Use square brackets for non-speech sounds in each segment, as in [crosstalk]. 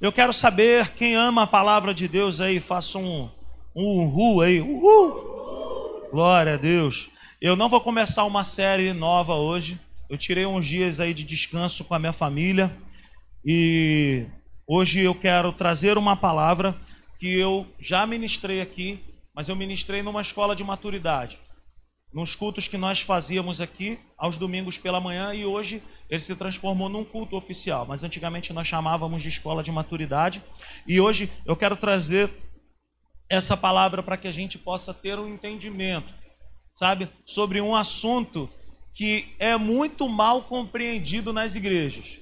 Eu quero saber quem ama a palavra de Deus aí, faça um, um uhul aí. Uhul! Glória a Deus. Eu não vou começar uma série nova hoje. Eu tirei uns dias aí de descanso com a minha família e hoje eu quero trazer uma palavra que eu já ministrei aqui, mas eu ministrei numa escola de maturidade nos cultos que nós fazíamos aqui aos domingos pela manhã e hoje ele se transformou num culto oficial, mas antigamente nós chamávamos de escola de maturidade. E hoje eu quero trazer essa palavra para que a gente possa ter um entendimento, sabe, sobre um assunto que é muito mal compreendido nas igrejas.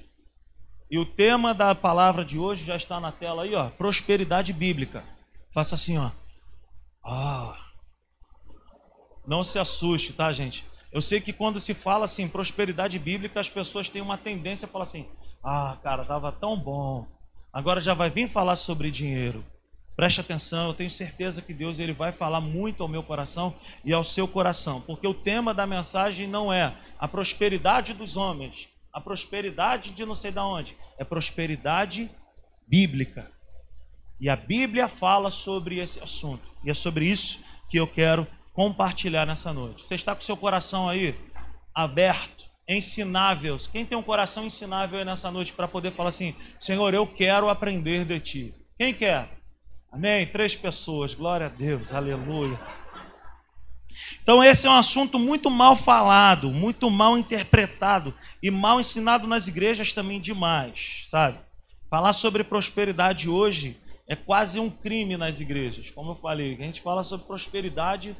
E o tema da palavra de hoje já está na tela aí, ó, prosperidade bíblica. Faça assim, ó. Ah, não se assuste, tá, gente? Eu sei que quando se fala assim, prosperidade bíblica, as pessoas têm uma tendência a falar assim: ah, cara, tava tão bom. Agora já vai vir falar sobre dinheiro. Preste atenção, eu tenho certeza que Deus ele vai falar muito ao meu coração e ao seu coração, porque o tema da mensagem não é a prosperidade dos homens, a prosperidade de não sei de onde, é prosperidade bíblica. E a Bíblia fala sobre esse assunto, e é sobre isso que eu quero compartilhar nessa noite. Você está com seu coração aí aberto, ensinável. Quem tem um coração ensinável aí nessa noite para poder falar assim: Senhor, eu quero aprender de ti? Quem quer? Amém? Três pessoas, glória a Deus, aleluia. Então, esse é um assunto muito mal falado, muito mal interpretado e mal ensinado nas igrejas também demais, sabe? Falar sobre prosperidade hoje é quase um crime nas igrejas. Como eu falei, a gente fala sobre prosperidade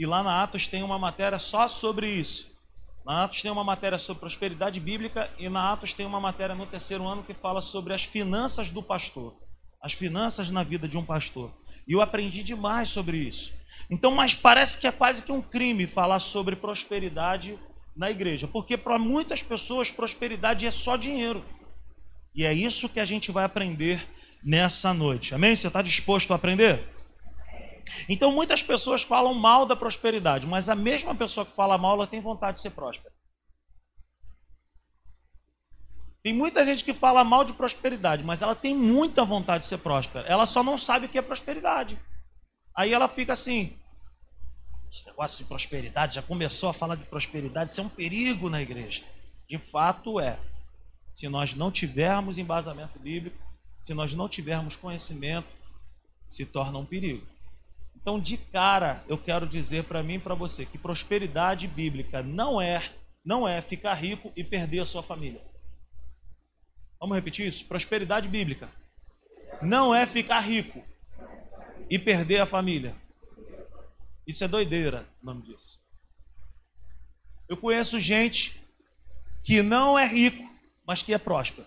e lá na Atos tem uma matéria só sobre isso. Na Atos tem uma matéria sobre prosperidade bíblica e na Atos tem uma matéria no terceiro ano que fala sobre as finanças do pastor. As finanças na vida de um pastor. E eu aprendi demais sobre isso. Então, mas parece que é quase que um crime falar sobre prosperidade na igreja, porque para muitas pessoas prosperidade é só dinheiro. E é isso que a gente vai aprender nessa noite. Amém? Você está disposto a aprender? Então muitas pessoas falam mal da prosperidade, mas a mesma pessoa que fala mal, ela tem vontade de ser próspera. Tem muita gente que fala mal de prosperidade, mas ela tem muita vontade de ser próspera. Ela só não sabe o que é prosperidade. Aí ela fica assim: esse negócio de prosperidade já começou a falar de prosperidade, isso é um perigo na igreja. De fato é. Se nós não tivermos embasamento bíblico, se nós não tivermos conhecimento, se torna um perigo. Então, de cara, eu quero dizer para mim e para você que prosperidade bíblica não é, não é ficar rico e perder a sua família. Vamos repetir isso? Prosperidade bíblica não é ficar rico e perder a família. Isso é doideira, o nome disso. Eu conheço gente que não é rico, mas que é próspero.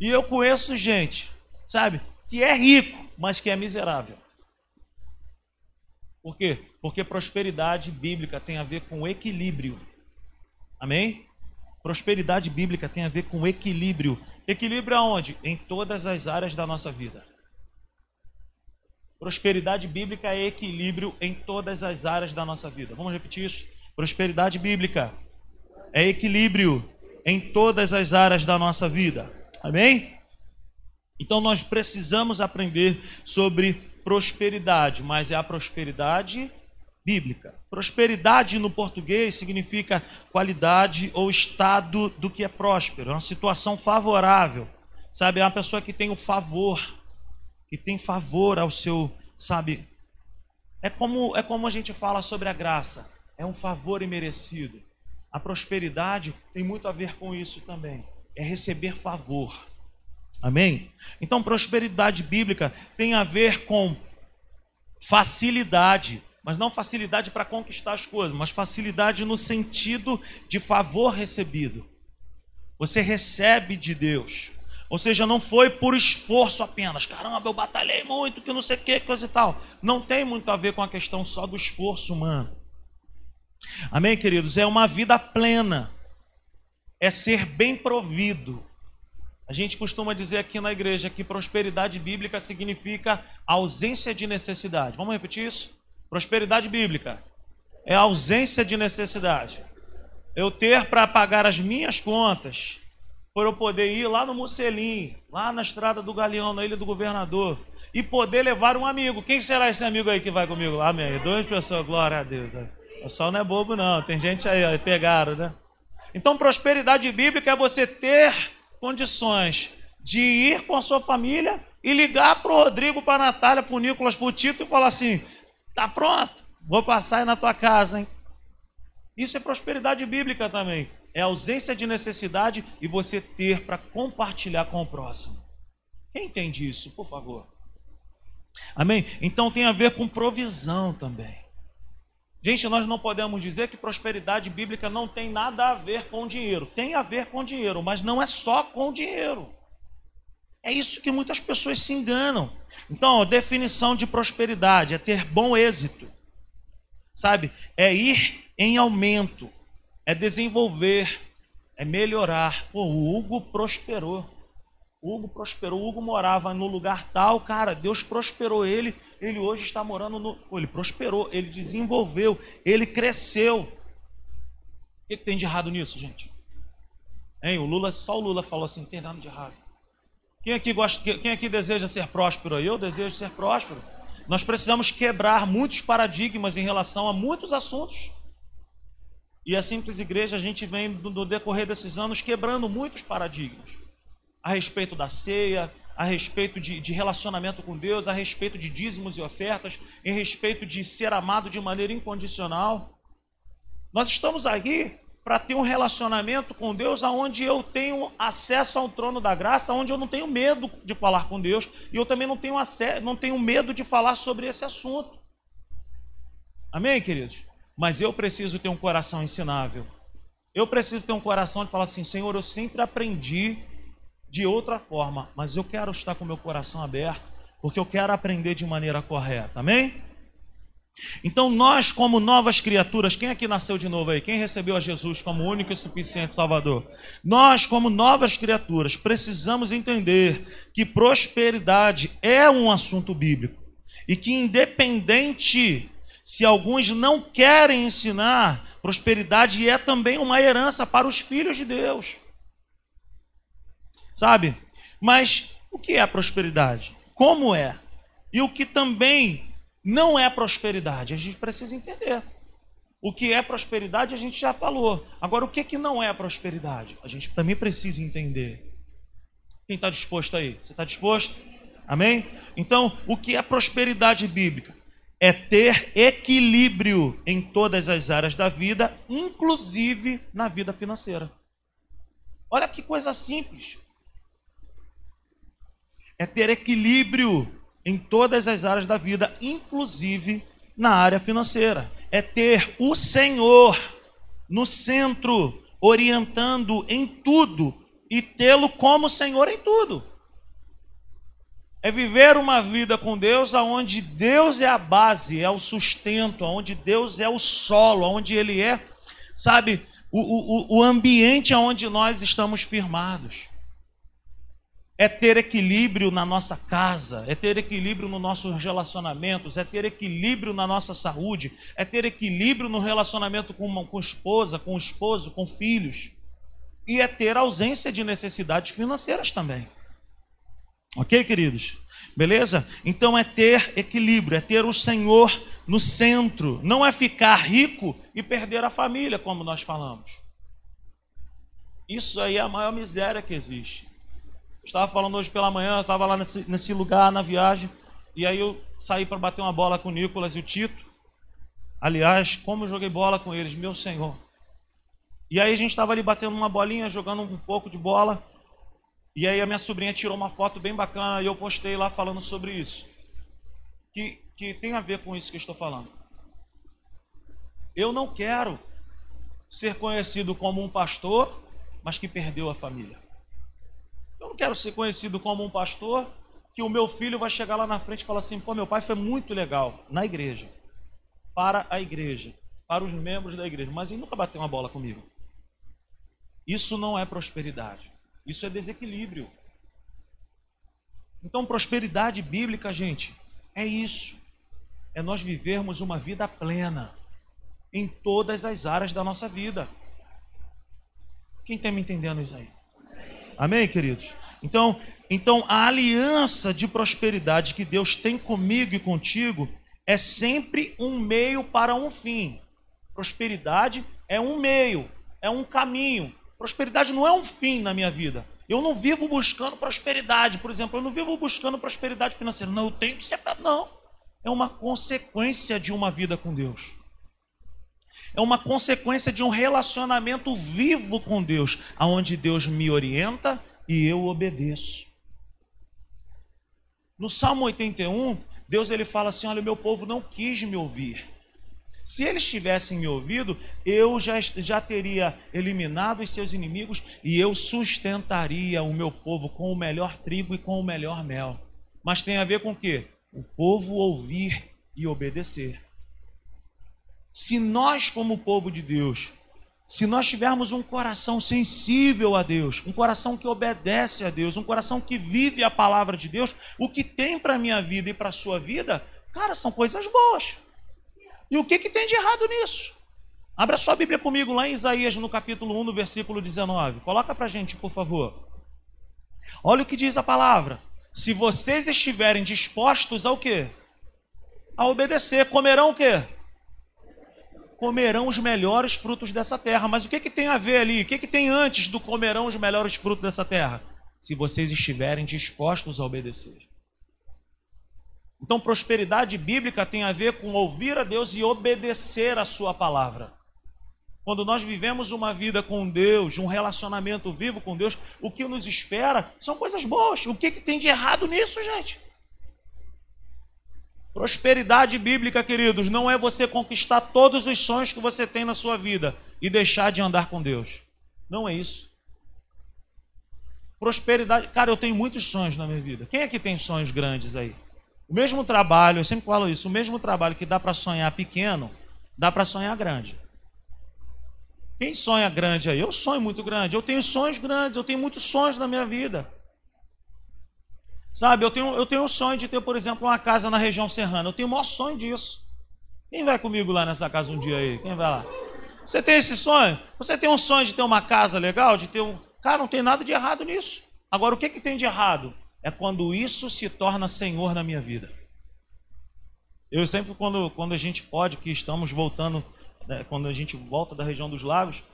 E eu conheço gente, sabe, que é rico, mas que é miserável. Por quê? Porque prosperidade bíblica tem a ver com equilíbrio. Amém? Prosperidade bíblica tem a ver com equilíbrio. Equilíbrio aonde? Em todas as áreas da nossa vida. Prosperidade bíblica é equilíbrio em todas as áreas da nossa vida. Vamos repetir isso? Prosperidade bíblica é equilíbrio em todas as áreas da nossa vida. Amém? Então nós precisamos aprender sobre prosperidade, mas é a prosperidade bíblica. Prosperidade no português significa qualidade ou estado do que é próspero, é uma situação favorável. Sabe, é uma pessoa que tem o favor, que tem favor ao seu, sabe? É como é como a gente fala sobre a graça, é um favor imerecido. A prosperidade tem muito a ver com isso também, é receber favor. Amém? Então, prosperidade bíblica tem a ver com facilidade, mas não facilidade para conquistar as coisas, mas facilidade no sentido de favor recebido. Você recebe de Deus. Ou seja, não foi por esforço apenas. Caramba, eu batalhei muito, que não sei o que, coisa e tal. Não tem muito a ver com a questão só do esforço humano. Amém, queridos? É uma vida plena. É ser bem provido. A gente costuma dizer aqui na igreja que prosperidade bíblica significa ausência de necessidade. Vamos repetir isso? Prosperidade bíblica é ausência de necessidade. Eu ter para pagar as minhas contas, por eu poder ir lá no Mucelim, lá na estrada do Galeão, na ilha do governador, e poder levar um amigo. Quem será esse amigo aí que vai comigo? Amém. Duas pessoas, glória a Deus. O pessoal não é bobo, não. Tem gente aí, ó, pegaram, né? Então, prosperidade bíblica é você ter condições de ir com a sua família e ligar para o Rodrigo, para a Natália, para o Nicolas, para o Tito e falar assim: tá pronto, vou passar aí na tua casa, hein? Isso é prosperidade bíblica também. É ausência de necessidade e você ter para compartilhar com o próximo. Quem entende isso, por favor? Amém? Então tem a ver com provisão também. Gente, nós não podemos dizer que prosperidade bíblica não tem nada a ver com dinheiro. Tem a ver com dinheiro, mas não é só com dinheiro. É isso que muitas pessoas se enganam. Então, a definição de prosperidade é ter bom êxito, sabe? É ir em aumento, é desenvolver, é melhorar. Pô, o Hugo prosperou. O Hugo prosperou. O Hugo morava no lugar tal, cara, Deus prosperou ele ele hoje está morando no. Ele prosperou, ele desenvolveu, ele cresceu. O que, tem de errado nisso, gente? Hein? O Lula, só o Lula falou assim: não tem nada de errado. Quem aqui, gosta, quem aqui deseja ser próspero? Eu desejo ser próspero. Nós precisamos quebrar muitos paradigmas em relação a muitos assuntos. E a simples igreja, a gente vem no decorrer desses anos quebrando muitos paradigmas a respeito da ceia, a respeito de, de, relacionamento com Deus, a respeito de dízimos e ofertas, em respeito de ser amado de maneira incondicional. Nós estamos aqui para ter um relacionamento com Deus aonde eu tenho acesso ao trono da graça, onde eu não tenho medo de falar com Deus e eu também não tenho, acesso, não tenho medo de falar sobre esse assunto. Amém, queridos? Mas eu preciso ter um coração ensinável. Eu preciso ter um coração de falar assim, Senhor, eu sempre aprendi de outra forma, mas eu quero estar com meu coração aberto, porque eu quero aprender de maneira correta. Amém? Então, nós, como novas criaturas, quem aqui nasceu de novo aí? Quem recebeu a Jesus como único e suficiente Salvador? Nós, como novas criaturas, precisamos entender que prosperidade é um assunto bíblico e que, independente se alguns não querem ensinar, prosperidade é também uma herança para os filhos de Deus sabe? Mas o que é prosperidade? Como é? E o que também não é prosperidade? A gente precisa entender. O que é prosperidade a gente já falou. Agora, o que, que não é prosperidade? A gente também precisa entender. Quem está disposto aí? Você está disposto? Amém? Então, o que é prosperidade bíblica? É ter equilíbrio em todas as áreas da vida, inclusive na vida financeira. Olha que coisa simples é ter equilíbrio em todas as áreas da vida, inclusive na área financeira. É ter o Senhor no centro, orientando em tudo e tê-lo como Senhor em tudo. É viver uma vida com Deus aonde Deus é a base, é o sustento, aonde Deus é o solo, aonde Ele é, sabe, o, o, o ambiente aonde nós estamos firmados é ter equilíbrio na nossa casa, é ter equilíbrio nos nossos relacionamentos, é ter equilíbrio na nossa saúde, é ter equilíbrio no relacionamento com, uma, com esposa, com esposo, com filhos, e é ter ausência de necessidades financeiras também. Ok, queridos? Beleza? Então é ter equilíbrio, é ter o Senhor no centro, não é ficar rico e perder a família, como nós falamos. Isso aí é a maior miséria que existe. Estava falando hoje pela manhã, eu estava lá nesse, nesse lugar na viagem, e aí eu saí para bater uma bola com o Nicolas e o Tito. Aliás, como eu joguei bola com eles, meu Senhor. E aí a gente estava ali batendo uma bolinha, jogando um pouco de bola. E aí a minha sobrinha tirou uma foto bem bacana e eu postei lá falando sobre isso. Que, que tem a ver com isso que eu estou falando. Eu não quero ser conhecido como um pastor, mas que perdeu a família. Quero ser conhecido como um pastor que o meu filho vai chegar lá na frente e falar assim: pô, meu pai foi muito legal na igreja, para a igreja, para os membros da igreja, mas ele nunca bateu uma bola comigo. Isso não é prosperidade, isso é desequilíbrio. Então, prosperidade bíblica, gente, é isso. É nós vivermos uma vida plena em todas as áreas da nossa vida. Quem está me entendendo isso aí? Amém, queridos? Então, então a aliança de prosperidade que Deus tem comigo e contigo é sempre um meio para um fim. Prosperidade é um meio, é um caminho. Prosperidade não é um fim na minha vida. Eu não vivo buscando prosperidade, por exemplo, eu não vivo buscando prosperidade financeira. Não, eu tenho que ser. Não. É uma consequência de uma vida com Deus. É uma consequência de um relacionamento vivo com Deus, aonde Deus me orienta e eu obedeço. No Salmo 81, Deus ele fala assim: Olha, meu povo não quis me ouvir. Se eles tivessem me ouvido, eu já, já teria eliminado os seus inimigos e eu sustentaria o meu povo com o melhor trigo e com o melhor mel. Mas tem a ver com o quê? O povo ouvir e obedecer. Se nós, como povo de Deus, se nós tivermos um coração sensível a Deus, um coração que obedece a Deus, um coração que vive a palavra de Deus, o que tem para a minha vida e para a sua vida, cara, são coisas boas. E o que, que tem de errado nisso? Abra sua Bíblia comigo lá em Isaías, no capítulo 1, no versículo 19. Coloca para a gente, por favor. Olha o que diz a palavra. Se vocês estiverem dispostos ao quê? A obedecer. Comerão o quê? Comerão os melhores frutos dessa terra. Mas o que, que tem a ver ali? O que, que tem antes do comerão os melhores frutos dessa terra? Se vocês estiverem dispostos a obedecer. Então, prosperidade bíblica tem a ver com ouvir a Deus e obedecer a Sua palavra. Quando nós vivemos uma vida com Deus, um relacionamento vivo com Deus, o que nos espera são coisas boas. O que, que tem de errado nisso, gente? Prosperidade bíblica, queridos, não é você conquistar todos os sonhos que você tem na sua vida e deixar de andar com Deus. Não é isso. Prosperidade, cara, eu tenho muitos sonhos na minha vida. Quem é que tem sonhos grandes aí? O mesmo trabalho, eu sempre falo isso, o mesmo trabalho que dá para sonhar pequeno, dá para sonhar grande. Quem sonha grande aí? Eu sonho muito grande. Eu tenho sonhos grandes, eu tenho muitos sonhos na minha vida. Sabe, eu tenho, eu tenho um sonho de ter, por exemplo, uma casa na região serrana. Eu tenho o maior sonho disso. Quem vai comigo lá nessa casa um dia aí? Quem vai lá? Você tem esse sonho? Você tem um sonho de ter uma casa legal? De ter um. Cara, não tem nada de errado nisso. Agora, o que, que tem de errado? é quando isso se torna Senhor na minha vida. Eu sempre, quando, quando a gente pode, que estamos voltando, né, quando a gente volta da região dos lagos,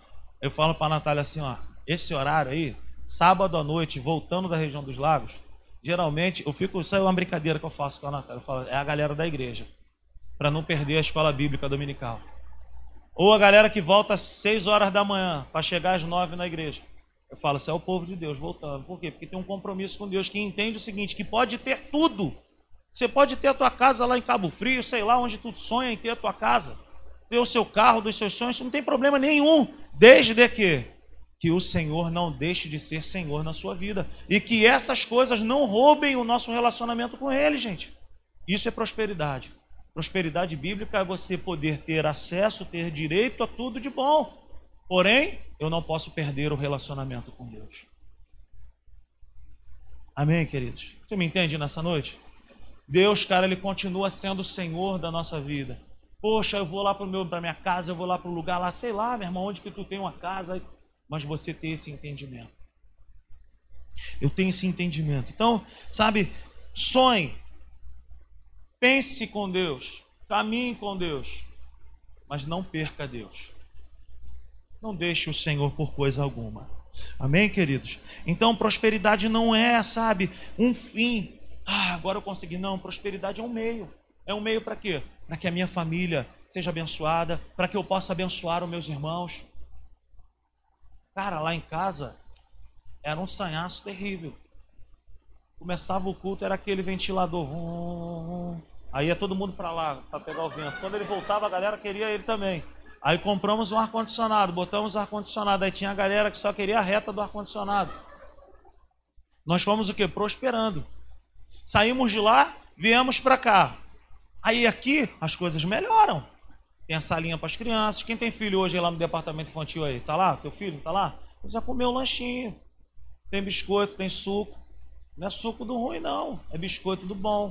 eu falo para a Natália assim: ó, esse horário aí, sábado à noite, voltando da região dos lagos, geralmente eu fico, isso é uma brincadeira que eu faço com a Natália, eu falo, é a galera da igreja, para não perder a escola bíblica dominical. Ou a galera que volta às 6 horas da manhã para chegar às 9 na igreja. Eu falo, você é o povo de Deus voltando. Por quê? Porque tem um compromisso com Deus que entende o seguinte, que pode ter tudo. Você pode ter a tua casa lá em Cabo Frio, sei lá onde tu sonha em ter a tua casa. Ter o seu carro dos seus sonhos, isso não tem problema nenhum. Desde que que o Senhor não deixe de ser Senhor na sua vida. E que essas coisas não roubem o nosso relacionamento com Ele, gente. Isso é prosperidade. Prosperidade bíblica é você poder ter acesso, ter direito a tudo de bom. Porém, eu não posso perder o relacionamento com Deus. Amém, queridos? Você me entende nessa noite? Deus, cara, Ele continua sendo o Senhor da nossa vida. Poxa, eu vou lá para minha casa, eu vou lá para o lugar lá, sei lá, meu irmão, onde que tu tem uma casa, mas você tem esse entendimento. Eu tenho esse entendimento. Então, sabe, sonhe, pense com Deus, caminhe com Deus, mas não perca Deus. Não deixe o Senhor por coisa alguma. Amém, queridos? Então, prosperidade não é, sabe, um fim. Ah, agora eu consegui. Não, prosperidade é um meio. É um meio para quê? Para que a minha família seja abençoada, para que eu possa abençoar os meus irmãos. Cara, lá em casa era um sanhaço terrível. Começava o culto, era aquele ventilador. Aí ia todo mundo para lá para pegar o vento. Quando ele voltava, a galera queria ele também. Aí compramos um ar-condicionado, botamos ar-condicionado. Aí tinha a galera que só queria a reta do ar-condicionado. Nós fomos o que? Prosperando. Saímos de lá, viemos para cá. Aí aqui as coisas melhoram. Tem a salinha para as crianças. Quem tem filho hoje lá no departamento infantil aí? Tá lá? Teu filho? Tá lá? Já comeu um lanchinho. Tem biscoito, tem suco. Não é suco do ruim, não. É biscoito do bom.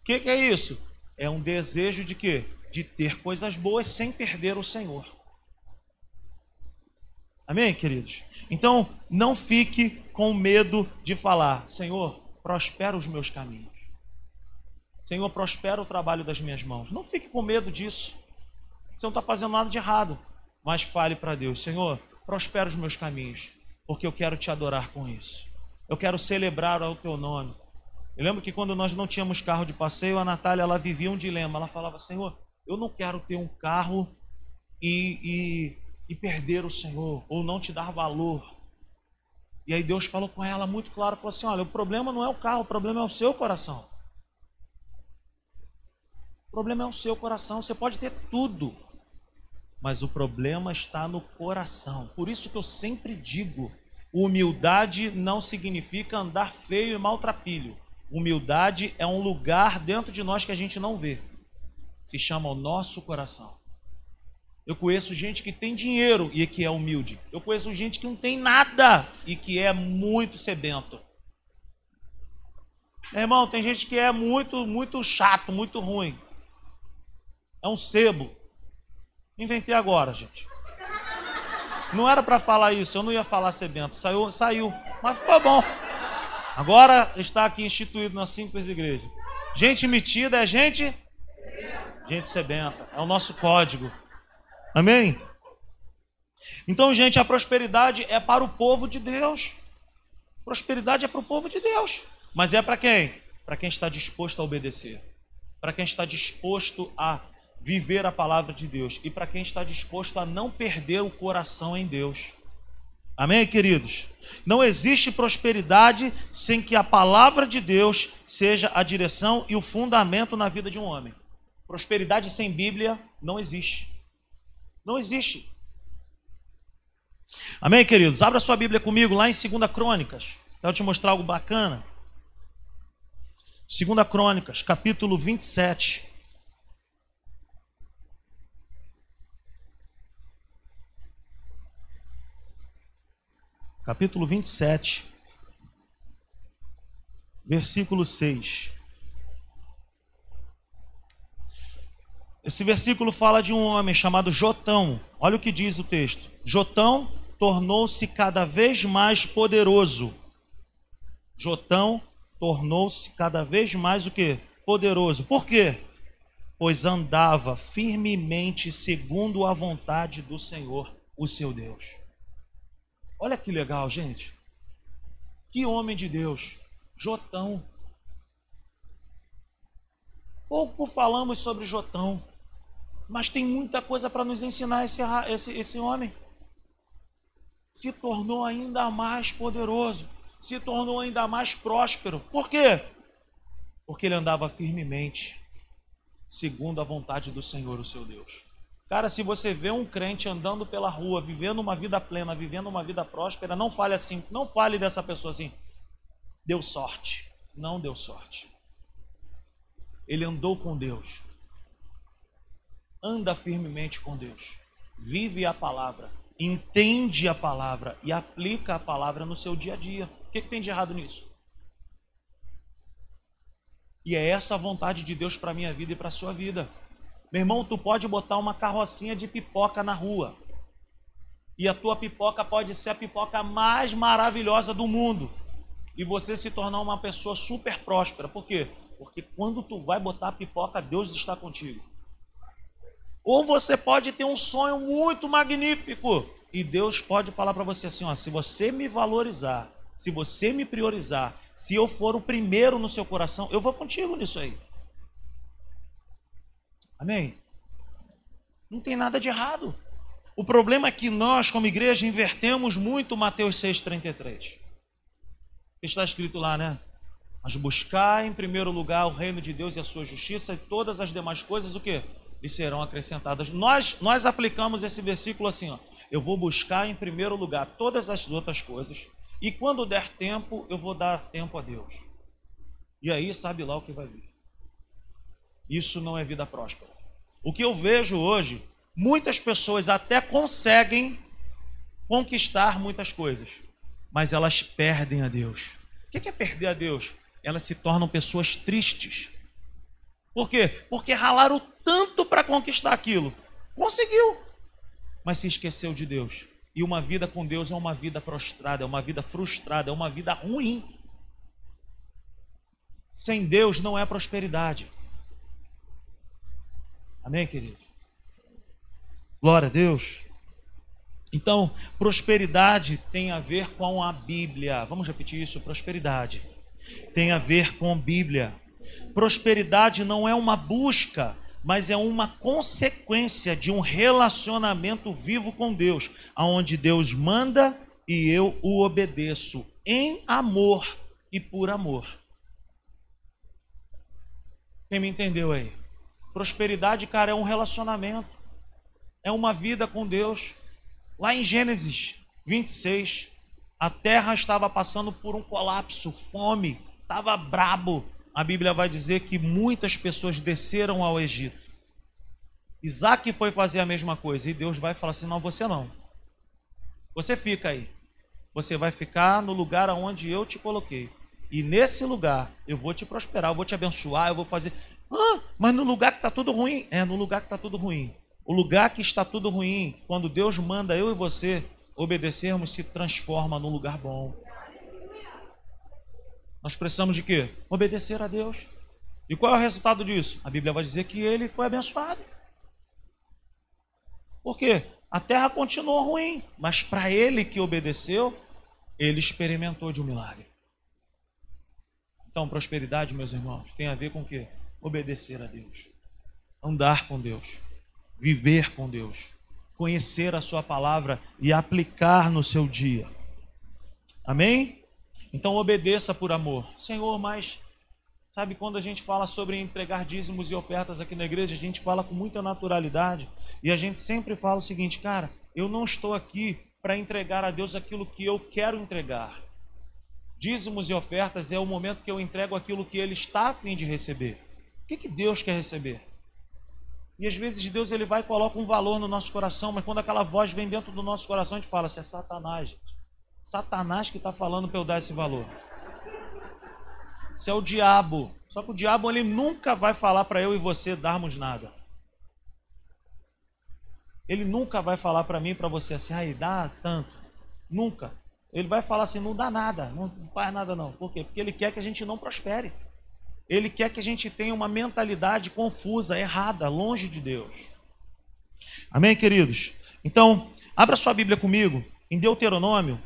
O que, que é isso? É um desejo de quê? de ter coisas boas sem perder o Senhor. Amém, queridos? Então, não fique com medo de falar: Senhor, prospera os meus caminhos. Senhor, prospera o trabalho das minhas mãos. Não fique com medo disso. Você não está fazendo nada de errado. Mas fale para Deus: Senhor, prospera os meus caminhos, porque eu quero te adorar com isso. Eu quero celebrar o teu nome. Eu lembro que quando nós não tínhamos carro de passeio, a Natália ela vivia um dilema. Ela falava: Senhor, eu não quero ter um carro e, e, e perder o Senhor, ou não te dar valor. E aí Deus falou com ela muito claro: falou assim, olha, o problema não é o carro, o problema é o seu coração. O problema é o seu coração. Você pode ter tudo, mas o problema está no coração. Por isso que eu sempre digo: humildade não significa andar feio e maltrapilho. Humildade é um lugar dentro de nós que a gente não vê. Se chama o nosso coração. Eu conheço gente que tem dinheiro e que é humilde. Eu conheço gente que não tem nada e que é muito sebento. Meu irmão, tem gente que é muito, muito chato, muito ruim. É um sebo. Inventei agora, gente. Não era para falar isso, eu não ia falar sebento. Saiu, saiu, mas ficou bom. Agora está aqui instituído nas simples igrejas. Gente metida é gente? Gente sebenta. É o nosso código. Amém? Então, gente, a prosperidade é para o povo de Deus. Prosperidade é para o povo de Deus. Mas é para quem? Para quem está disposto a obedecer. Para quem está disposto a viver a palavra de Deus. E para quem está disposto a não perder o coração em Deus. Amém, queridos? Não existe prosperidade sem que a palavra de Deus seja a direção e o fundamento na vida de um homem. Prosperidade sem Bíblia não existe. Não existe. Amém, queridos? Abra sua Bíblia comigo lá em 2 Crônicas. Quero te mostrar algo bacana. 2 Crônicas, capítulo 27. Capítulo 27, versículo 6. Esse versículo fala de um homem chamado Jotão. Olha o que diz o texto. Jotão tornou-se cada vez mais poderoso. Jotão tornou-se cada vez mais o que? Poderoso. Por quê? Pois andava firmemente segundo a vontade do Senhor, o seu Deus. Olha que legal, gente. Que homem de Deus. Jotão. Pouco falamos sobre Jotão, mas tem muita coisa para nos ensinar esse, esse, esse homem. Se tornou ainda mais poderoso, se tornou ainda mais próspero. Por quê? Porque ele andava firmemente, segundo a vontade do Senhor, o seu Deus. Cara, se você vê um crente andando pela rua, vivendo uma vida plena, vivendo uma vida próspera, não fale assim, não fale dessa pessoa assim. Deu sorte. Não deu sorte. Ele andou com Deus. Anda firmemente com Deus. Vive a palavra. Entende a palavra e aplica a palavra no seu dia a dia. O que, que tem de errado nisso? E é essa a vontade de Deus para a minha vida e para a sua vida. Meu irmão, tu pode botar uma carrocinha de pipoca na rua. E a tua pipoca pode ser a pipoca mais maravilhosa do mundo. E você se tornar uma pessoa super próspera. Por quê? Porque quando tu vai botar a pipoca, Deus está contigo. Ou você pode ter um sonho muito magnífico. E Deus pode falar para você assim: ó, se você me valorizar, se você me priorizar, se eu for o primeiro no seu coração, eu vou contigo nisso aí. Amém? Não tem nada de errado. O problema é que nós, como igreja, invertemos muito Mateus 6,33. Está escrito lá, né? Mas buscar em primeiro lugar o reino de Deus e a sua justiça, e todas as demais coisas, o que? Lhe serão acrescentadas. Nós, nós aplicamos esse versículo assim, ó. Eu vou buscar em primeiro lugar todas as outras coisas, e quando der tempo, eu vou dar tempo a Deus. E aí, sabe lá o que vai vir. Isso não é vida próspera. O que eu vejo hoje, muitas pessoas até conseguem conquistar muitas coisas, mas elas perdem a Deus. O que é perder a Deus? Elas se tornam pessoas tristes. Por quê? Porque ralaram tanto para conquistar aquilo. Conseguiu, mas se esqueceu de Deus. E uma vida com Deus é uma vida prostrada, é uma vida frustrada, é uma vida ruim. Sem Deus não é prosperidade. Amém, querido? Glória a Deus. Então, prosperidade tem a ver com a Bíblia. Vamos repetir isso: prosperidade tem a ver com a Bíblia. Prosperidade não é uma busca, mas é uma consequência de um relacionamento vivo com Deus, aonde Deus manda e eu o obedeço em amor e por amor. Quem me entendeu aí? Prosperidade, cara, é um relacionamento, é uma vida com Deus. Lá em Gênesis 26, a terra estava passando por um colapso, fome, estava brabo. A Bíblia vai dizer que muitas pessoas desceram ao Egito. Isaac foi fazer a mesma coisa e Deus vai falar assim: não, você não. Você fica aí. Você vai ficar no lugar aonde eu te coloquei. E nesse lugar eu vou te prosperar, eu vou te abençoar, eu vou fazer. Ah, mas no lugar que está tudo ruim. É, no lugar que está tudo ruim. O lugar que está tudo ruim, quando Deus manda eu e você obedecermos, se transforma num lugar bom. Nós precisamos de quê? Obedecer a Deus. E qual é o resultado disso? A Bíblia vai dizer que ele foi abençoado. Por quê? A terra continuou ruim, mas para ele que obedeceu, ele experimentou de um milagre. Então, prosperidade, meus irmãos, tem a ver com o quê? Obedecer a Deus, andar com Deus, viver com Deus, conhecer a Sua palavra e aplicar no seu dia. Amém? Então, obedeça por amor. Senhor, mas Sabe, quando a gente fala sobre entregar dízimos e ofertas aqui na igreja, a gente fala com muita naturalidade e a gente sempre fala o seguinte, cara, eu não estou aqui para entregar a Deus aquilo que eu quero entregar. Dízimos e ofertas é o momento que eu entrego aquilo que Ele está a fim de receber. O que, que Deus quer receber? E às vezes Deus ele vai e coloca um valor no nosso coração, mas quando aquela voz vem dentro do nosso coração, a gente fala, se é Satanás, gente. Satanás que está falando para eu dar esse valor. Isso é o diabo. Só que o diabo ele nunca vai falar para eu e você darmos nada. Ele nunca vai falar para mim para você assim, aí dá tanto. Nunca. Ele vai falar assim, não dá nada, não faz nada não. Por quê? Porque ele quer que a gente não prospere. Ele quer que a gente tenha uma mentalidade confusa, errada, longe de Deus. Amém, queridos? Então, abra sua Bíblia comigo em Deuteronômio,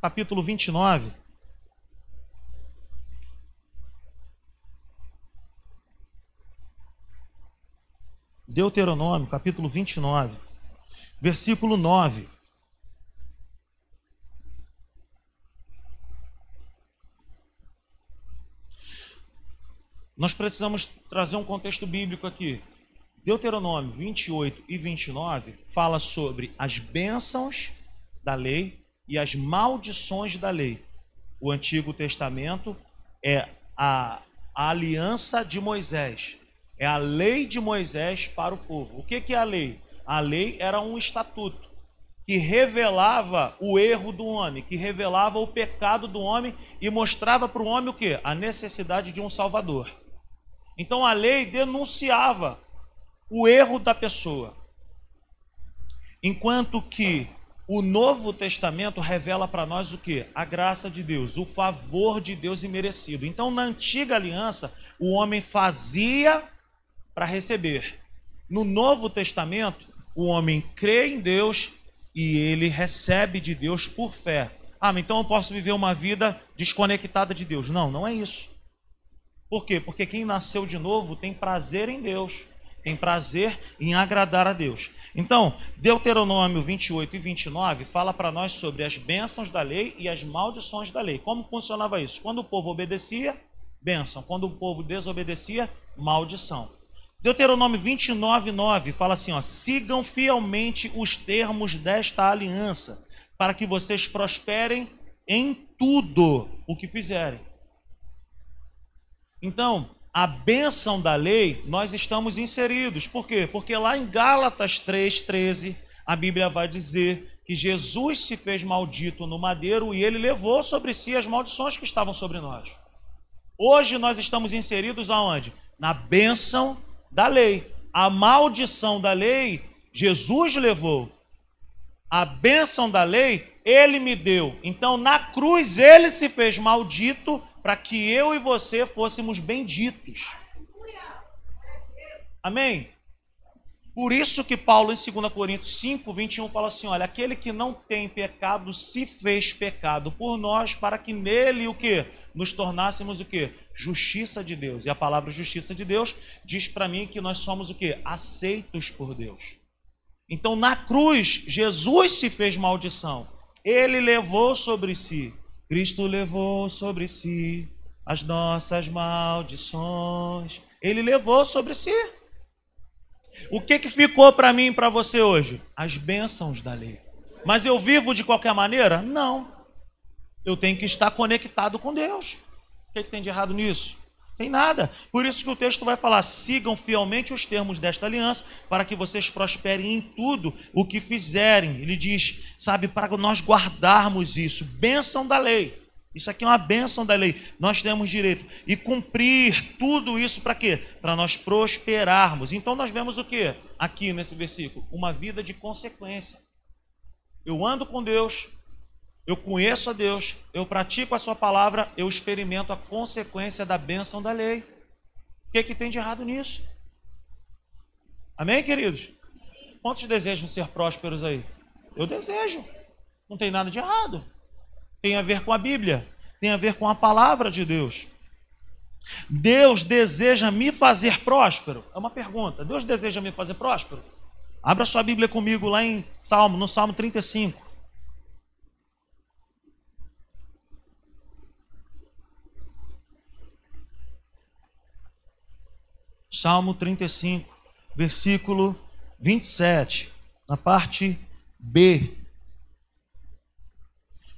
capítulo 29. Deuteronômio, capítulo 29, versículo 9. Nós precisamos trazer um contexto bíblico aqui. Deuteronômio 28 e 29 fala sobre as bênçãos da lei e as maldições da lei. O Antigo Testamento é a, a aliança de Moisés. É a lei de Moisés para o povo. O que, que é a lei? A lei era um estatuto que revelava o erro do homem, que revelava o pecado do homem e mostrava para o homem o que? A necessidade de um salvador. Então a lei denunciava o erro da pessoa. Enquanto que o Novo Testamento revela para nós o que? A graça de Deus, o favor de Deus imerecido. Então, na antiga aliança, o homem fazia para receber. No Novo Testamento, o homem crê em Deus e ele recebe de Deus por fé. Ah, mas então eu posso viver uma vida desconectada de Deus. Não, não é isso. Por quê? Porque quem nasceu de novo tem prazer em Deus, tem prazer em agradar a Deus. Então, Deuteronômio 28 e 29 fala para nós sobre as bênçãos da lei e as maldições da lei. Como funcionava isso? Quando o povo obedecia, bênção. Quando o povo desobedecia, maldição. Deuteronômio 29, 9 fala assim: ó, sigam fielmente os termos desta aliança, para que vocês prosperem em tudo o que fizerem. Então, a bênção da lei, nós estamos inseridos. Por quê? Porque lá em Gálatas 3,13, a Bíblia vai dizer que Jesus se fez maldito no madeiro e ele levou sobre si as maldições que estavam sobre nós. Hoje nós estamos inseridos aonde? Na bênção da lei. A maldição da lei, Jesus levou. A bênção da lei ele me deu. Então na cruz ele se fez maldito para que eu e você fôssemos benditos. Amém? Por isso que Paulo, em 2 Coríntios 5, 21, fala assim: olha, aquele que não tem pecado se fez pecado por nós, para que nele o que? Nos tornássemos o que? Justiça de Deus. E a palavra justiça de Deus diz para mim que nós somos o que? Aceitos por Deus. Então na cruz, Jesus se fez maldição. Ele levou sobre si. Cristo levou sobre si as nossas maldições. Ele levou sobre si. O que, que ficou para mim e para você hoje? As bênçãos da lei. Mas eu vivo de qualquer maneira? Não. Eu tenho que estar conectado com Deus. O que, que tem de errado nisso? Tem nada. Por isso que o texto vai falar: sigam fielmente os termos desta aliança, para que vocês prosperem em tudo o que fizerem. Ele diz, sabe, para nós guardarmos isso. Bênção da lei. Isso aqui é uma bênção da lei. Nós temos direito. E cumprir tudo isso para quê? Para nós prosperarmos. Então nós vemos o que aqui nesse versículo? Uma vida de consequência. Eu ando com Deus, eu conheço a Deus, eu pratico a Sua palavra, eu experimento a consequência da bênção da lei. O que, é que tem de errado nisso? Amém, queridos? Quantos desejam ser prósperos aí? Eu desejo. Não tem nada de errado tem a ver com a Bíblia, tem a ver com a palavra de Deus. Deus deseja me fazer próspero? É uma pergunta. Deus deseja me fazer próspero? Abra sua Bíblia comigo lá em Salmo, no Salmo 35. Salmo 35, versículo 27, na parte B.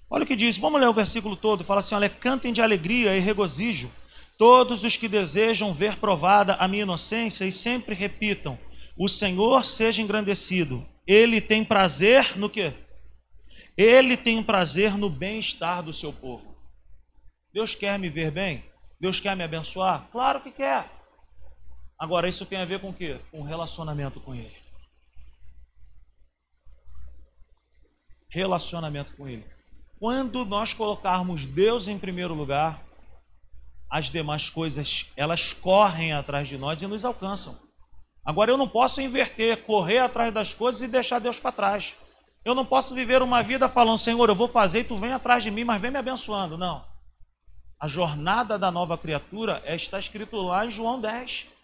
Olha o que diz, vamos ler o versículo todo, fala assim: olha, cantem de alegria e regozijo todos os que desejam ver provada a minha inocência e sempre repitam: o Senhor seja engrandecido. Ele tem prazer no quê? Ele tem prazer no bem-estar do seu povo. Deus quer me ver bem? Deus quer me abençoar? Claro que quer. Agora, isso tem a ver com o quê? Com relacionamento com Ele. Relacionamento com Ele. Quando nós colocarmos Deus em primeiro lugar, as demais coisas, elas correm atrás de nós e nos alcançam. Agora eu não posso inverter, correr atrás das coisas e deixar Deus para trás. Eu não posso viver uma vida falando, Senhor, eu vou fazer e tu vem atrás de mim, mas vem me abençoando. Não. A jornada da nova criatura é, está escrito lá em João 10.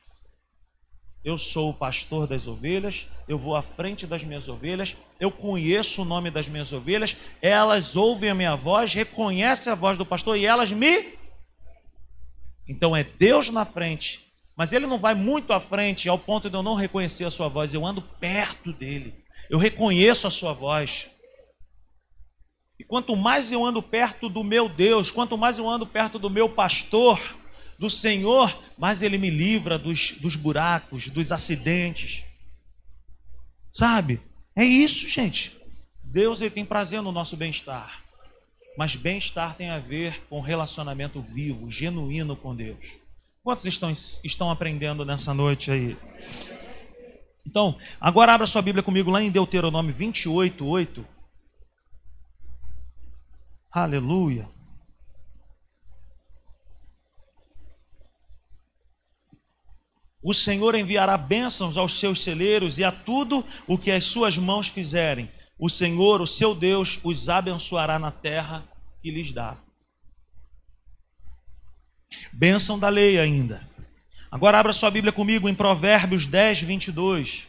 Eu sou o pastor das ovelhas, eu vou à frente das minhas ovelhas, eu conheço o nome das minhas ovelhas, elas ouvem a minha voz, reconhecem a voz do pastor e elas me. Então é Deus na frente, mas ele não vai muito à frente ao ponto de eu não reconhecer a sua voz, eu ando perto dele, eu reconheço a sua voz. E quanto mais eu ando perto do meu Deus, quanto mais eu ando perto do meu pastor, do Senhor, mais Ele me livra dos, dos buracos, dos acidentes. Sabe? É isso, gente. Deus ele tem prazer no nosso bem-estar. Mas bem-estar tem a ver com relacionamento vivo, genuíno com Deus. Quantos estão, estão aprendendo nessa noite aí? Então, agora abra sua Bíblia comigo lá em Deuteronômio 28, 8. Aleluia. O Senhor enviará bênçãos aos seus celeiros e a tudo o que as suas mãos fizerem. O Senhor, o seu Deus, os abençoará na terra que lhes dá. Bênção da lei ainda. Agora abra sua Bíblia comigo em Provérbios 10, 22.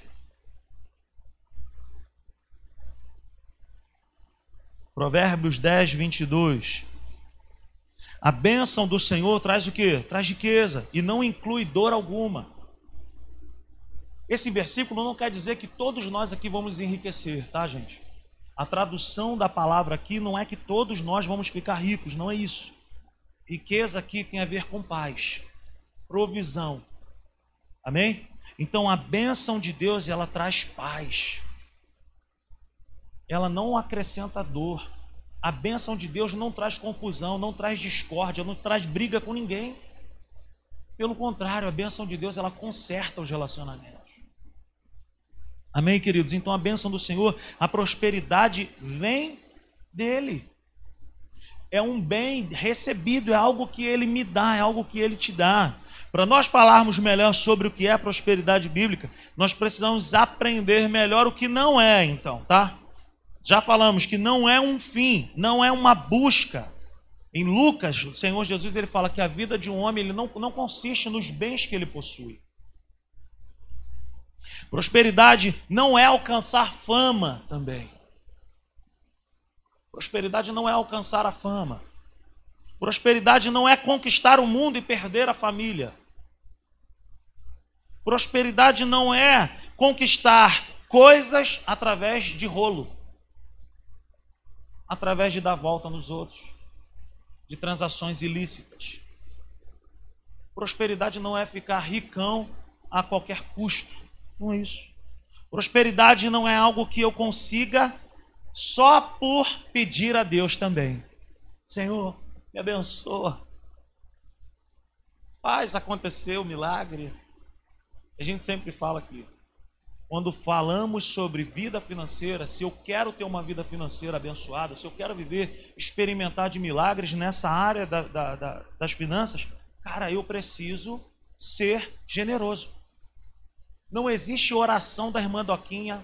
Provérbios 10, 22. A bênção do Senhor traz o que? Traz riqueza e não inclui dor alguma. Esse versículo não quer dizer que todos nós aqui vamos enriquecer, tá, gente? A tradução da palavra aqui não é que todos nós vamos ficar ricos, não é isso. Riqueza aqui tem a ver com paz, provisão. Amém? Então a bênção de Deus, ela traz paz. Ela não acrescenta dor. A bênção de Deus não traz confusão, não traz discórdia, não traz briga com ninguém. Pelo contrário, a bênção de Deus, ela conserta os relacionamentos. Amém, queridos? Então a bênção do Senhor, a prosperidade vem dele. É um bem recebido, é algo que ele me dá, é algo que ele te dá. Para nós falarmos melhor sobre o que é prosperidade bíblica, nós precisamos aprender melhor o que não é, então, tá? Já falamos que não é um fim, não é uma busca. Em Lucas, o Senhor Jesus ele fala que a vida de um homem ele não, não consiste nos bens que ele possui. Prosperidade não é alcançar fama também. Prosperidade não é alcançar a fama. Prosperidade não é conquistar o mundo e perder a família. Prosperidade não é conquistar coisas através de rolo, através de dar volta nos outros, de transações ilícitas. Prosperidade não é ficar ricão a qualquer custo. Não é isso. Prosperidade não é algo que eu consiga só por pedir a Deus também. Senhor, me abençoa. Faz acontecer o milagre. A gente sempre fala aqui. Quando falamos sobre vida financeira, se eu quero ter uma vida financeira abençoada, se eu quero viver, experimentar de milagres nessa área da, da, da, das finanças, cara, eu preciso ser generoso. Não existe oração da irmã Doquinha.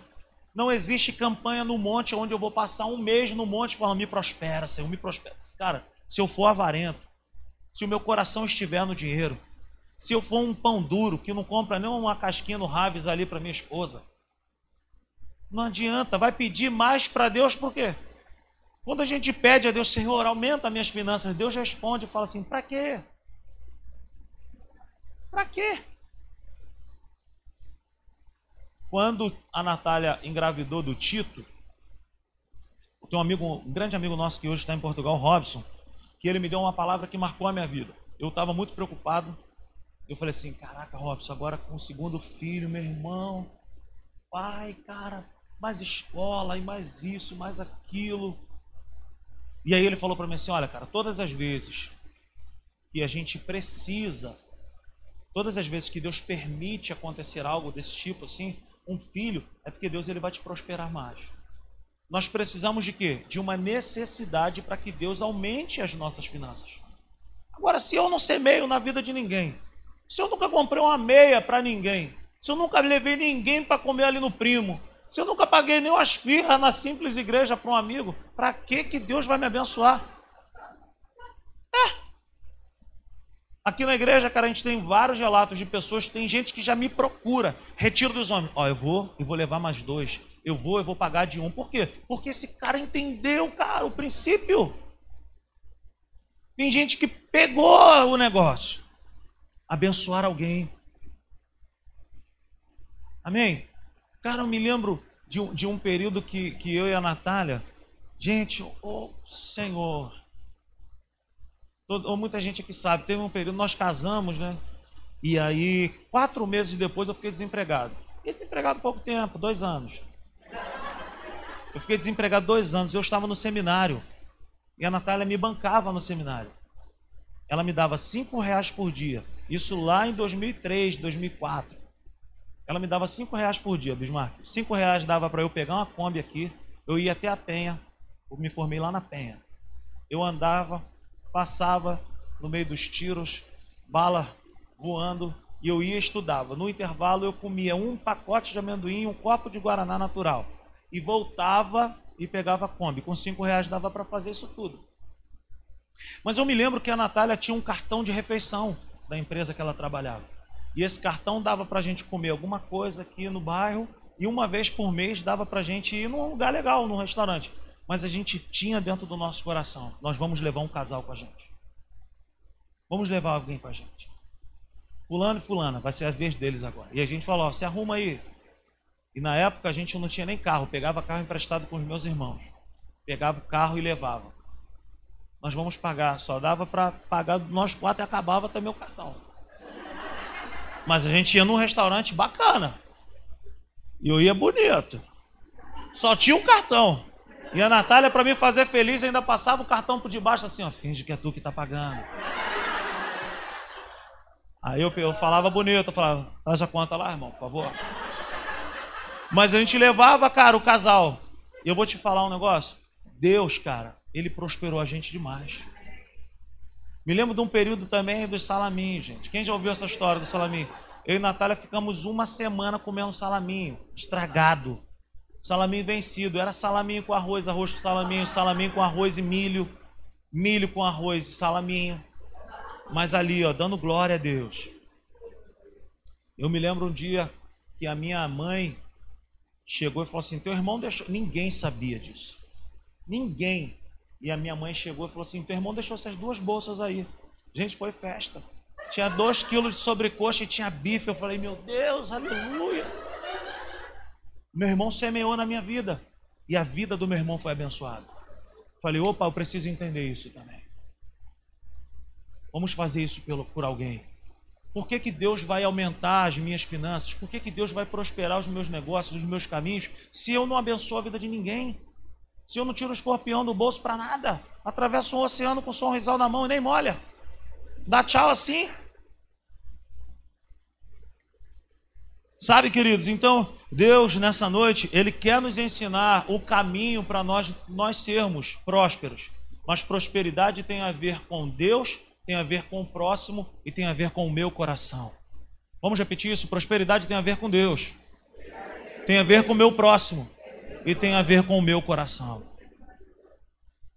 Não existe campanha no monte onde eu vou passar um mês no monte falando, me prospera, Senhor, me prospera. Cara, se eu for avarento, se o meu coração estiver no dinheiro, se eu for um pão duro que não compra nem uma casquinha no Raves ali para minha esposa, não adianta, vai pedir mais para Deus por quê? Quando a gente pede a Deus, Senhor, aumenta minhas finanças, Deus responde e fala assim: para quê? Para quê? Quando a Natália engravidou do Tito, tem um amigo, um grande amigo nosso que hoje está em Portugal, Robson, que ele me deu uma palavra que marcou a minha vida. Eu estava muito preocupado. Eu falei assim: Caraca, Robson, agora com o segundo filho, meu irmão, pai, cara, mais escola e mais isso, mais aquilo. E aí ele falou para mim assim: Olha, cara, todas as vezes que a gente precisa, todas as vezes que Deus permite acontecer algo desse tipo assim, um filho, é porque Deus ele vai te prosperar mais. Nós precisamos de quê? De uma necessidade para que Deus aumente as nossas finanças. Agora, se eu não semeio na vida de ninguém, se eu nunca comprei uma meia para ninguém, se eu nunca levei ninguém para comer ali no primo, se eu nunca paguei nem umas firras na simples igreja para um amigo, para que que Deus vai me abençoar? Aqui na igreja, cara, a gente tem vários relatos de pessoas, tem gente que já me procura. Retiro dos homens. Ó, eu vou e vou levar mais dois. Eu vou, eu vou pagar de um. Por quê? Porque esse cara entendeu, cara, o princípio. Tem gente que pegou o negócio. Abençoar alguém. Amém? Cara, eu me lembro de um, de um período que, que eu e a Natália, gente, oh, Senhor, ou muita gente aqui sabe, teve um período, nós casamos, né? E aí, quatro meses depois, eu fiquei desempregado. Fiquei desempregado pouco tempo, dois anos. Eu fiquei desempregado dois anos. Eu estava no seminário. E a Natália me bancava no seminário. Ela me dava cinco reais por dia. Isso lá em 2003, 2004. Ela me dava cinco reais por dia, Bismarck. Cinco reais dava para eu pegar uma Kombi aqui. Eu ia até a Penha. Eu me formei lá na Penha. Eu andava passava no meio dos tiros, bala voando, e eu ia e estudava. No intervalo eu comia um pacote de amendoim, um copo de guaraná natural. E voltava e pegava a Kombi. Com cinco reais dava para fazer isso tudo. Mas eu me lembro que a Natália tinha um cartão de refeição da empresa que ela trabalhava. E esse cartão dava para a gente comer alguma coisa aqui no bairro e uma vez por mês dava para a gente ir num lugar legal, num restaurante mas a gente tinha dentro do nosso coração: nós vamos levar um casal com a gente. Vamos levar alguém com a gente. Fulano e Fulana, vai ser a vez deles agora. E a gente falou: ó, se arruma aí. E na época a gente não tinha nem carro, pegava carro emprestado com os meus irmãos. Pegava o carro e levava. Nós vamos pagar, só dava para pagar nós quatro e acabava também o cartão. Mas a gente ia num restaurante bacana. E eu ia bonito. Só tinha um cartão. E a Natália, para me fazer feliz, ainda passava o cartão por debaixo assim, ó, finge que é tu que tá pagando. Aí eu, eu falava bonito, eu falava, traz a conta lá, irmão, por favor. Mas a gente levava, cara, o casal. E eu vou te falar um negócio. Deus, cara, ele prosperou a gente demais. Me lembro de um período também dos salaminhos, gente. Quem já ouviu essa história do salaminho? Eu e Natália ficamos uma semana comendo salaminho, estragado. Salaminho vencido. Era salaminho com arroz, arroz com salaminho, salaminho com arroz e milho, milho com arroz e salaminho. Mas ali, ó, dando glória a Deus. Eu me lembro um dia que a minha mãe chegou e falou assim: Teu irmão deixou. Ninguém sabia disso. Ninguém. E a minha mãe chegou e falou assim: Teu irmão deixou essas duas bolsas aí. Gente, foi festa. Tinha dois quilos de sobrecoxa e tinha bife. Eu falei: Meu Deus, aleluia. Meu irmão semeou na minha vida. E a vida do meu irmão foi abençoada. Falei: Opa, eu preciso entender isso também. Vamos fazer isso pelo, por alguém. Por que, que Deus vai aumentar as minhas finanças? Por que, que Deus vai prosperar os meus negócios, os meus caminhos, se eu não abençoo a vida de ninguém? Se eu não tiro o escorpião do bolso para nada, atravesso um oceano com um sorrisal na mão e nem molha. Dá tchau assim. Sabe, queridos, então Deus nessa noite, Ele quer nos ensinar o caminho para nós, nós sermos prósperos. Mas prosperidade tem a ver com Deus, tem a ver com o próximo e tem a ver com o meu coração. Vamos repetir isso? Prosperidade tem a ver com Deus, tem a ver com o meu próximo e tem a ver com o meu coração.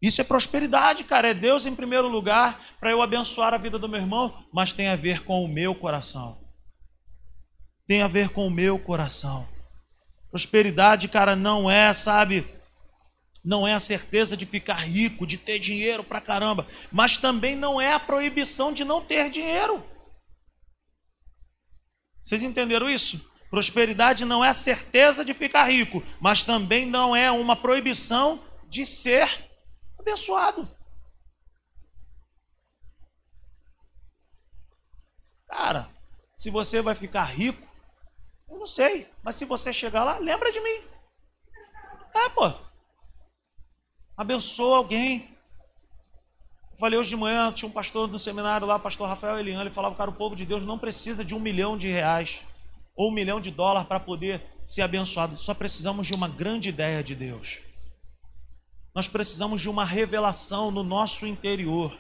Isso é prosperidade, cara. É Deus em primeiro lugar para eu abençoar a vida do meu irmão, mas tem a ver com o meu coração. Tem a ver com o meu coração. Prosperidade, cara, não é, sabe, não é a certeza de ficar rico, de ter dinheiro pra caramba, mas também não é a proibição de não ter dinheiro. Vocês entenderam isso? Prosperidade não é a certeza de ficar rico, mas também não é uma proibição de ser abençoado. Cara, se você vai ficar rico, eu não sei, mas se você chegar lá, lembra de mim. É, pô. Abençoa alguém. falei hoje de manhã, tinha um pastor no seminário lá, pastor Rafael Elian, ele falava, cara, o povo de Deus não precisa de um milhão de reais ou um milhão de dólares para poder ser abençoado. Só precisamos de uma grande ideia de Deus. Nós precisamos de uma revelação no nosso interior.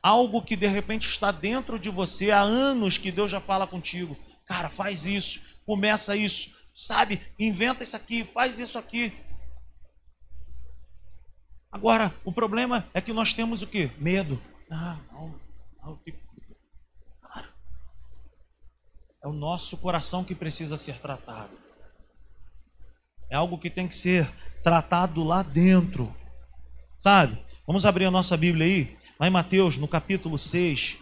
Algo que de repente está dentro de você há anos que Deus já fala contigo. Cara, faz isso, começa isso, sabe? Inventa isso aqui, faz isso aqui. Agora, o problema é que nós temos o que? Medo. Ah, não, não, é o nosso coração que precisa ser tratado. É algo que tem que ser tratado lá dentro. Sabe? Vamos abrir a nossa Bíblia aí, lá em Mateus, no capítulo 6.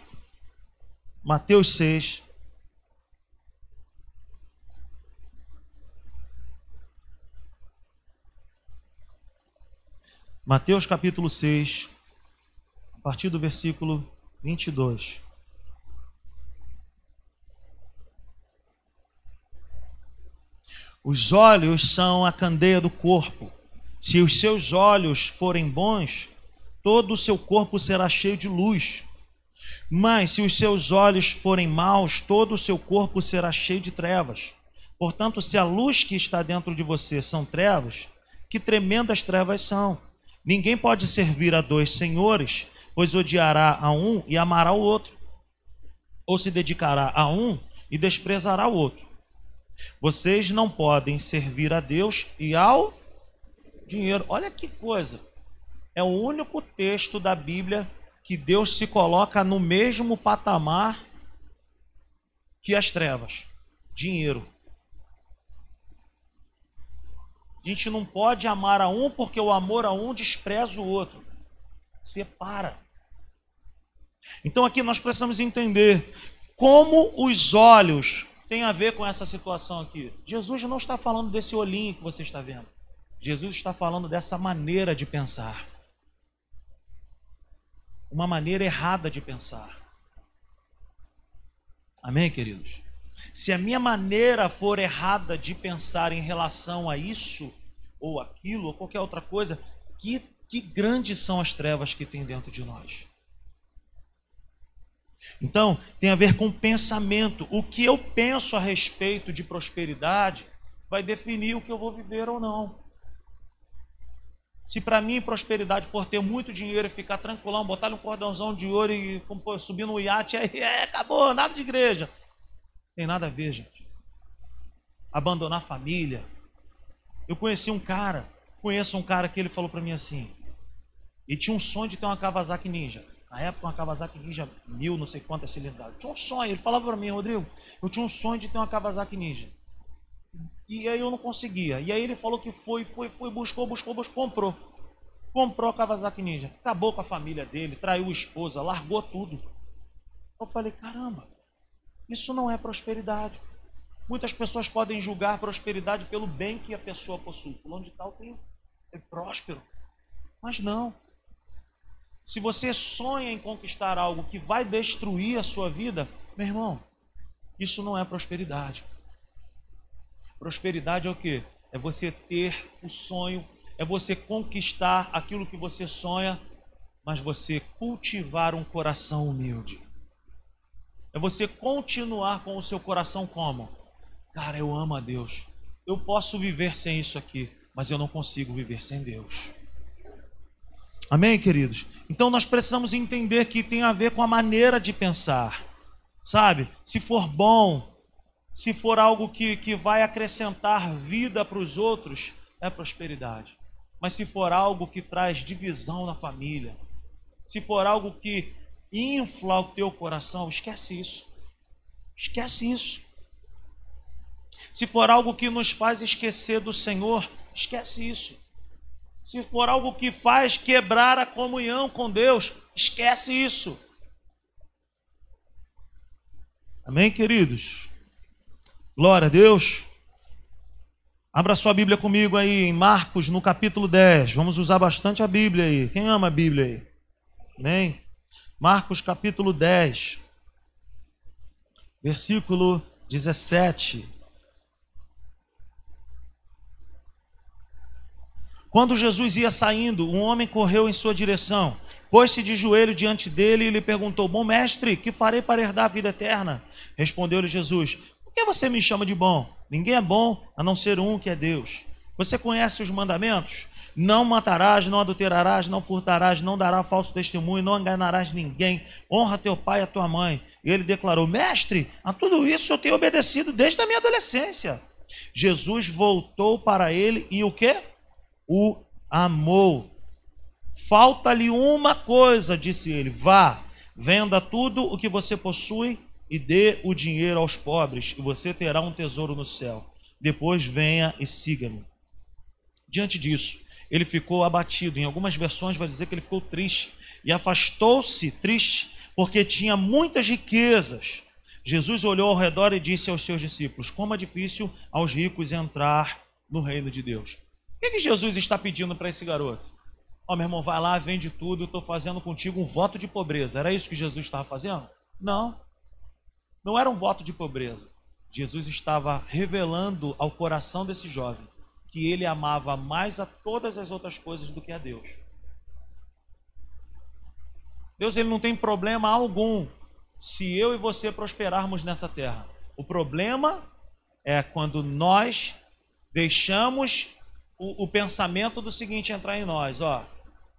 Mateus 6. Mateus capítulo 6, a partir do versículo 22. Os olhos são a candeia do corpo. Se os seus olhos forem bons, todo o seu corpo será cheio de luz. Mas se os seus olhos forem maus, todo o seu corpo será cheio de trevas. Portanto, se a luz que está dentro de você são trevas, que tremendas trevas são. Ninguém pode servir a dois senhores, pois odiará a um e amará o outro, ou se dedicará a um e desprezará o outro. Vocês não podem servir a Deus e ao dinheiro. Olha que coisa. É o único texto da Bíblia que Deus se coloca no mesmo patamar que as trevas. Dinheiro. A gente não pode amar a um porque o amor a um despreza o outro. Separa. Então aqui nós precisamos entender como os olhos tem a ver com essa situação aqui? Jesus não está falando desse olhinho que você está vendo. Jesus está falando dessa maneira de pensar. Uma maneira errada de pensar. Amém, queridos? Se a minha maneira for errada de pensar em relação a isso, ou aquilo, ou qualquer outra coisa, que, que grandes são as trevas que tem dentro de nós. Então, tem a ver com pensamento. O que eu penso a respeito de prosperidade vai definir o que eu vou viver ou não. Se para mim prosperidade for ter muito dinheiro e ficar tranquilão, botar um cordãozão de ouro e subir no iate, aí [laughs] é, acabou, nada de igreja. Tem nada a ver, gente. Abandonar família. Eu conheci um cara, conheço um cara que ele falou para mim assim, e tinha um sonho de ter uma Kawasaki Ninja. Na época, uma Kawasaki Ninja mil, não sei quantas cilindradas. Tinha um sonho, ele falava para mim, Rodrigo, eu tinha um sonho de ter uma Kawasaki Ninja. E aí eu não conseguia. E aí ele falou que foi, foi, foi, buscou, buscou, buscou, comprou. Comprou a Kawasaki Ninja. Acabou com a família dele, traiu a esposa, largou tudo. Eu falei, caramba, isso não é prosperidade. Muitas pessoas podem julgar prosperidade pelo bem que a pessoa possui. Fulano de tal tem, é próspero. Mas não. Se você sonha em conquistar algo que vai destruir a sua vida, meu irmão, isso não é prosperidade. Prosperidade é o que? É você ter o sonho, é você conquistar aquilo que você sonha, mas você cultivar um coração humilde. É você continuar com o seu coração como? Cara, eu amo a Deus. Eu posso viver sem isso aqui, mas eu não consigo viver sem Deus. Amém, queridos? Então nós precisamos entender que tem a ver com a maneira de pensar. Sabe? Se for bom, se for algo que, que vai acrescentar vida para os outros, é prosperidade. Mas se for algo que traz divisão na família, se for algo que infla o teu coração, esquece isso. Esquece isso. Se for algo que nos faz esquecer do Senhor, esquece isso. Se for algo que faz quebrar a comunhão com Deus, esquece isso. Amém, queridos? Glória a Deus. Abra sua Bíblia comigo aí em Marcos, no capítulo 10. Vamos usar bastante a Bíblia aí. Quem ama a Bíblia aí? Amém? Marcos, capítulo 10, versículo 17. Quando Jesus ia saindo, um homem correu em sua direção, pôs-se de joelho diante dele e lhe perguntou: Bom mestre, que farei para herdar a vida eterna? Respondeu-lhe Jesus: que você me chama de bom? Ninguém é bom a não ser um que é Deus. Você conhece os mandamentos? Não matarás, não adulterarás, não furtarás, não dará falso testemunho, não enganarás ninguém. Honra teu pai e a tua mãe. E ele declarou: Mestre, a tudo isso eu tenho obedecido desde a minha adolescência. Jesus voltou para ele e o que? O amou. Falta-lhe uma coisa, disse ele: Vá, venda tudo o que você possui e dê o dinheiro aos pobres, e você terá um tesouro no céu. Depois venha e siga-me. Diante disso, ele ficou abatido. Em algumas versões vai dizer que ele ficou triste e afastou-se triste porque tinha muitas riquezas. Jesus olhou ao redor e disse aos seus discípulos: Como é difícil aos ricos entrar no reino de Deus. O que, que Jesus está pedindo para esse garoto? Ó, oh, meu irmão, vai lá, vende tudo, eu estou fazendo contigo um voto de pobreza. Era isso que Jesus estava fazendo? Não. Não era um voto de pobreza. Jesus estava revelando ao coração desse jovem que ele amava mais a todas as outras coisas do que a Deus. Deus ele não tem problema algum se eu e você prosperarmos nessa terra. O problema é quando nós deixamos o, o pensamento do seguinte entrar em nós, ó,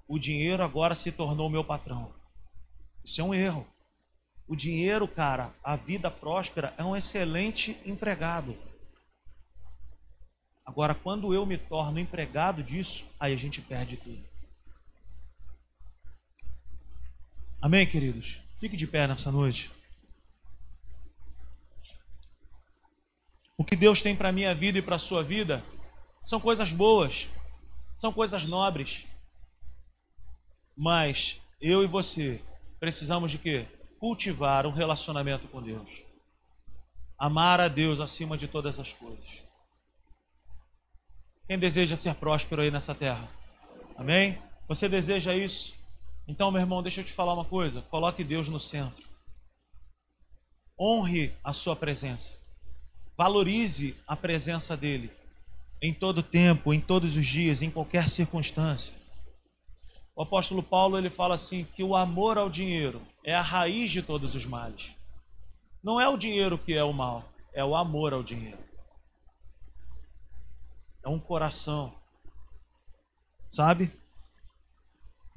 o dinheiro agora se tornou meu patrão. Isso é um erro. O dinheiro, cara, a vida próspera é um excelente empregado. Agora, quando eu me torno empregado disso, aí a gente perde tudo. Amém, queridos? Fique de pé nessa noite. O que Deus tem para a minha vida e para a sua vida são coisas boas, são coisas nobres. Mas eu e você precisamos de quê? cultivar um relacionamento com Deus. Amar a Deus acima de todas as coisas. Quem deseja ser próspero aí nessa terra? Amém? Você deseja isso? Então, meu irmão, deixa eu te falar uma coisa. Coloque Deus no centro. Honre a sua presença. Valorize a presença dele em todo tempo, em todos os dias, em qualquer circunstância. O apóstolo Paulo ele fala assim que o amor ao dinheiro é a raiz de todos os males. Não é o dinheiro que é o mal, é o amor ao dinheiro. É um coração. Sabe?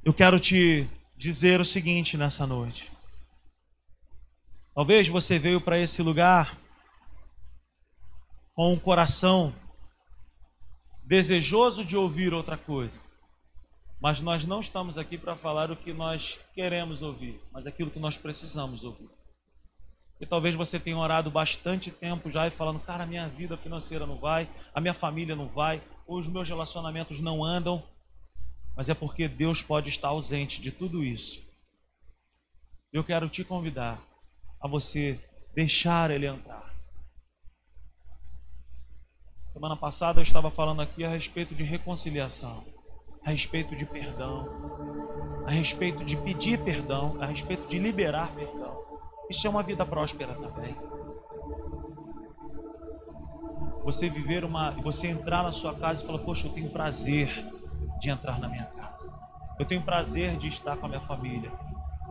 Eu quero te dizer o seguinte nessa noite. Talvez você veio para esse lugar com um coração desejoso de ouvir outra coisa. Mas nós não estamos aqui para falar o que nós queremos ouvir, mas aquilo que nós precisamos ouvir. E talvez você tenha orado bastante tempo já e falando, cara, a minha vida financeira não vai, a minha família não vai, os meus relacionamentos não andam. Mas é porque Deus pode estar ausente de tudo isso. Eu quero te convidar a você deixar Ele entrar. Semana passada eu estava falando aqui a respeito de reconciliação a respeito de perdão, a respeito de pedir perdão, a respeito de liberar perdão. Isso é uma vida próspera também. Você viver uma, você entrar na sua casa e falar: "Poxa, eu tenho prazer de entrar na minha casa. Eu tenho prazer de estar com a minha família."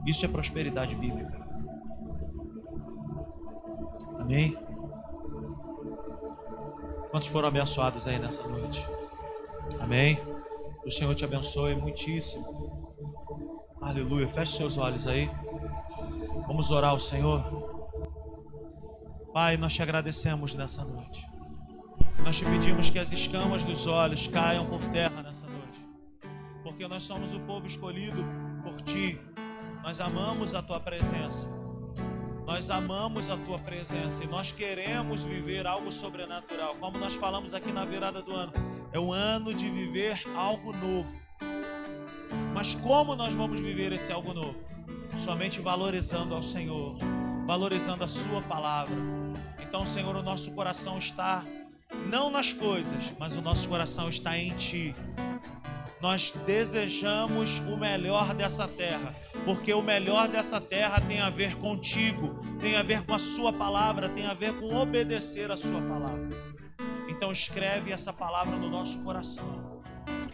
Isso é prosperidade bíblica. Amém. Quantos foram abençoados aí nessa noite? Amém. O Senhor te abençoe muitíssimo. Aleluia. Feche seus olhos aí. Vamos orar ao Senhor. Pai, nós te agradecemos nessa noite. Nós te pedimos que as escamas dos olhos caiam por terra nessa noite. Porque nós somos o povo escolhido por ti. Nós amamos a tua presença. Nós amamos a tua presença e nós queremos viver algo sobrenatural, como nós falamos aqui na virada do ano. É o ano de viver algo novo. Mas como nós vamos viver esse algo novo? Somente valorizando ao Senhor, valorizando a Sua palavra. Então, Senhor, o nosso coração está não nas coisas, mas o nosso coração está em Ti. Nós desejamos o melhor dessa terra, porque o melhor dessa terra tem a ver contigo, tem a ver com a Sua palavra, tem a ver com obedecer a Sua palavra. Então escreve essa palavra no nosso coração.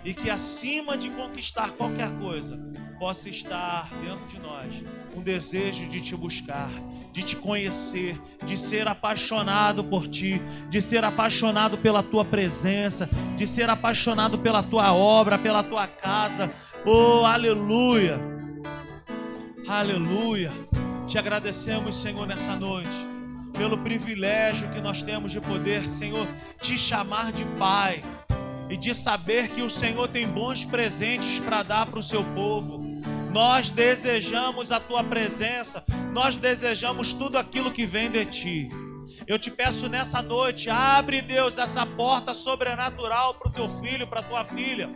E que acima de conquistar qualquer coisa, possa estar dentro de nós um desejo de te buscar, de te conhecer, de ser apaixonado por ti, de ser apaixonado pela tua presença, de ser apaixonado pela tua obra, pela tua casa. Oh, aleluia! Aleluia! Te agradecemos, Senhor, nessa noite pelo privilégio que nós temos de poder, Senhor, te chamar de Pai e de saber que o Senhor tem bons presentes para dar para o seu povo. Nós desejamos a tua presença, nós desejamos tudo aquilo que vem de ti. Eu te peço nessa noite, abre, Deus, essa porta sobrenatural para o teu filho, para tua filha.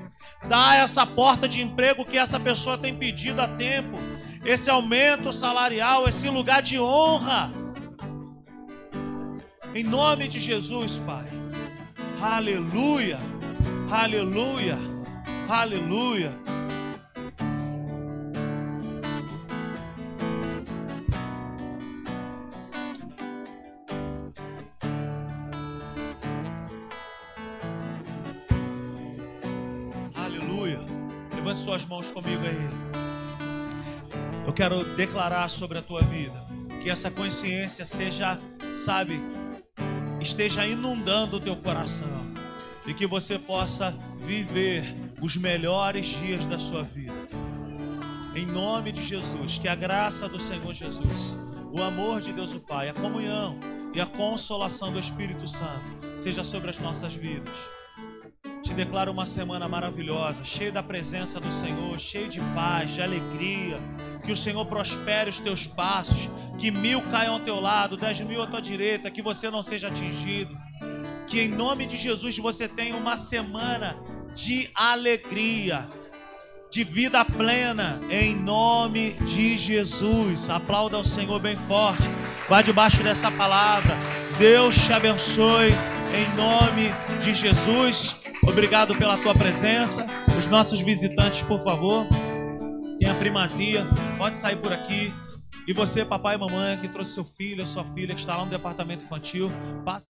Dá essa porta de emprego que essa pessoa tem pedido há tempo. Esse aumento salarial, esse lugar de honra em nome de Jesus, Pai. Aleluia. Aleluia. Aleluia. Aleluia. Levante suas mãos comigo aí. Eu quero declarar sobre a tua vida que essa consciência seja, sabe, esteja inundando o teu coração e que você possa viver os melhores dias da sua vida. Em nome de Jesus, que a graça do Senhor Jesus, o amor de Deus o Pai, a comunhão e a consolação do Espírito Santo seja sobre as nossas vidas. Te declaro uma semana maravilhosa, cheia da presença do Senhor, cheia de paz, de alegria. Que o Senhor prospere os teus passos, que mil caiam ao teu lado, dez mil à tua direita, que você não seja atingido. Que em nome de Jesus você tenha uma semana de alegria, de vida plena, em nome de Jesus. Aplauda o Senhor bem forte. Vá debaixo dessa palavra. Deus te abençoe em nome de Jesus. Obrigado pela tua presença. Os nossos visitantes, por favor, tenha primazia. Pode sair por aqui. E você, papai e mamãe, que trouxe seu filho, a sua filha, que está lá no departamento infantil, passa.